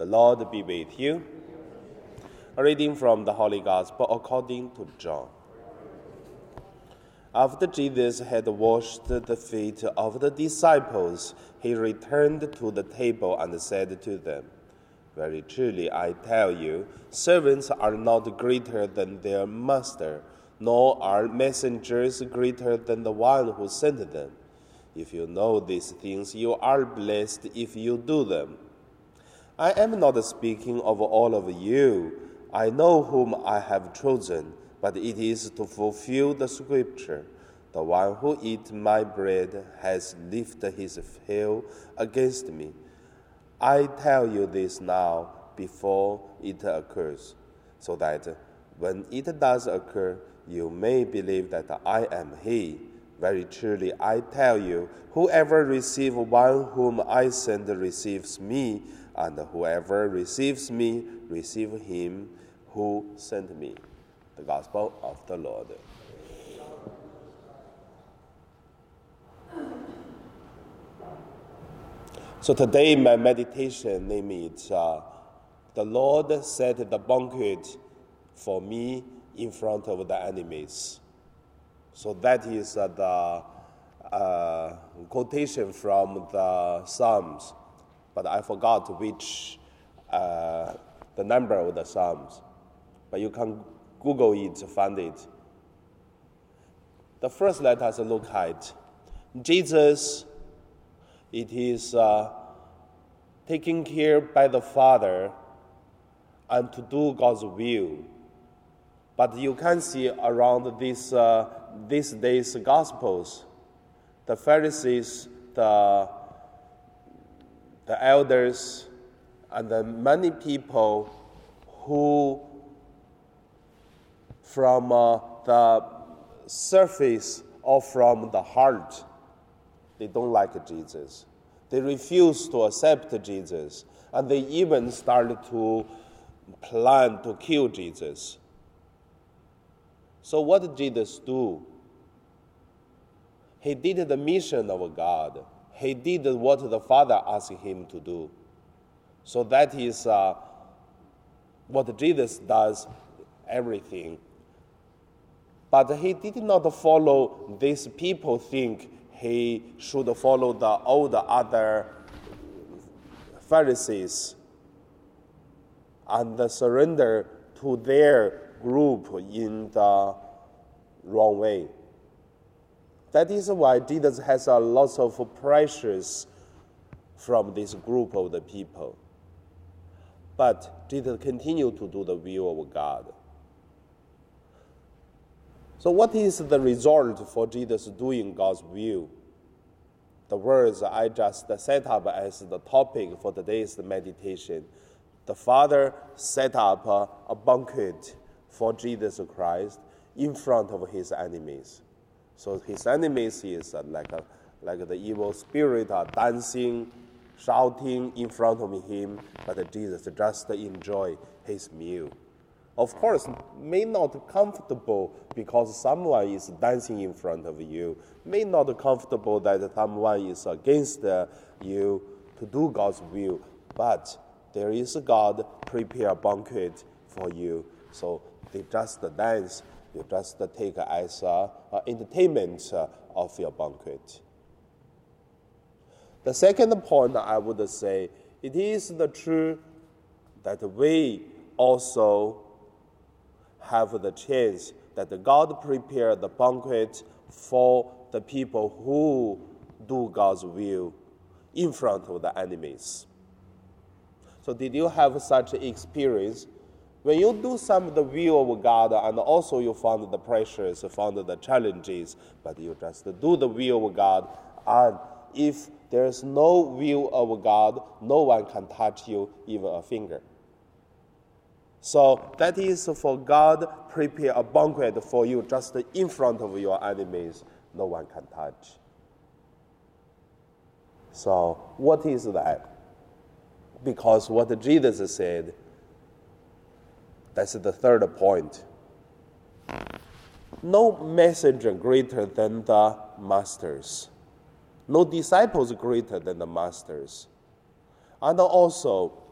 The Lord be with you. A reading from the Holy Gospel according to John. After Jesus had washed the feet of the disciples, he returned to the table and said to them, Very truly I tell you, servants are not greater than their master, nor are messengers greater than the one who sent them. If you know these things, you are blessed if you do them. I am not speaking of all of you. I know whom I have chosen, but it is to fulfill the scripture. The one who eats my bread has lifted his heel against me. I tell you this now before it occurs, so that when it does occur, you may believe that I am he. Very truly, I tell you, whoever receives one whom I send receives me and whoever receives me receives him who sent me. The Gospel of the Lord. So today, my meditation name is uh, The Lord set the banquet for me in front of the enemies. So that is uh, the uh, quotation from the Psalms but I forgot which uh, the number of the Psalms. But you can Google it, to find it. The first let us look at Jesus. It is uh, taken care by the Father and to do God's will. But you can see around this, uh, these days Gospels, the Pharisees, the the elders, and the many people who, from uh, the surface or from the heart, they don't like Jesus. They refuse to accept Jesus, and they even started to plan to kill Jesus. So, what did Jesus do? He did the mission of God he did what the Father asked him to do. So that is uh, what Jesus does everything. But he did not follow these people think he should follow the all the other Pharisees and surrender to their group in the wrong way. That is why Jesus has a lot of pressures from this group of the people. But Jesus continued to do the will of God. So, what is the result for Jesus doing God's will? The words I just set up as the topic for today's meditation. The Father set up a, banquet for Jesus Christ in front of his enemies. So his enemies is uh, like, a, like the evil spirit are dancing, shouting in front of him, but Jesus just enjoy his meal. Of course, may not comfortable because someone is dancing in front of you, may not comfortable that someone is against uh, you to do God's will, but there is God prepare a banquet for you. So they just dance you just take as uh, entertainment uh, of your banquet. The second point I would say it is the truth that we also have the chance that God prepared the banquet for the people who do God's will in front of the enemies. So, did you have such experience when you do some of the will of God, and also you found the pressures, you found the challenges, but you just do the will of God, and if there's no will of God, no one can touch you even a finger. So that is for God prepare a banquet for you just in front of your enemies, no one can touch. So what is that? Because what Jesus said, that's the third point. No messenger greater than the masters. No disciples greater than the masters. And also,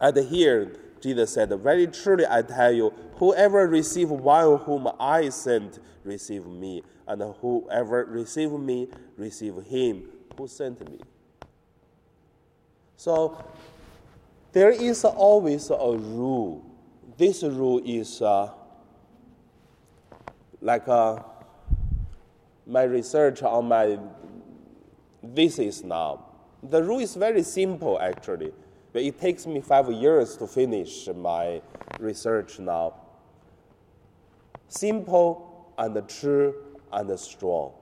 And here, Jesus said, Very truly I tell you, whoever receive one whom I sent, receive me, and whoever receive me, receive him who sent me. So there is always a rule. This rule is uh, like uh, my research on my thesis now. The rule is very simple actually, but it takes me five years to finish my research now. Simple and true and strong,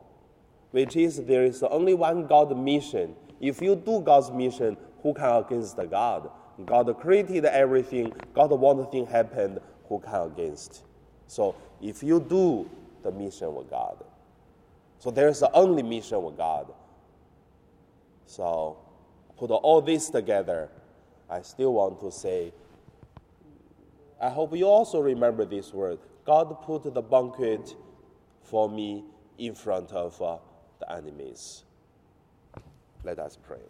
which is there is only one God mission. If you do God's mission, who can against the God? God created everything. God want thing happened. Who can against? So if you do the mission with God, so there's the only mission with God. So put all this together, I still want to say. I hope you also remember this word. God put the banquet for me in front of uh, the enemies. Let us pray.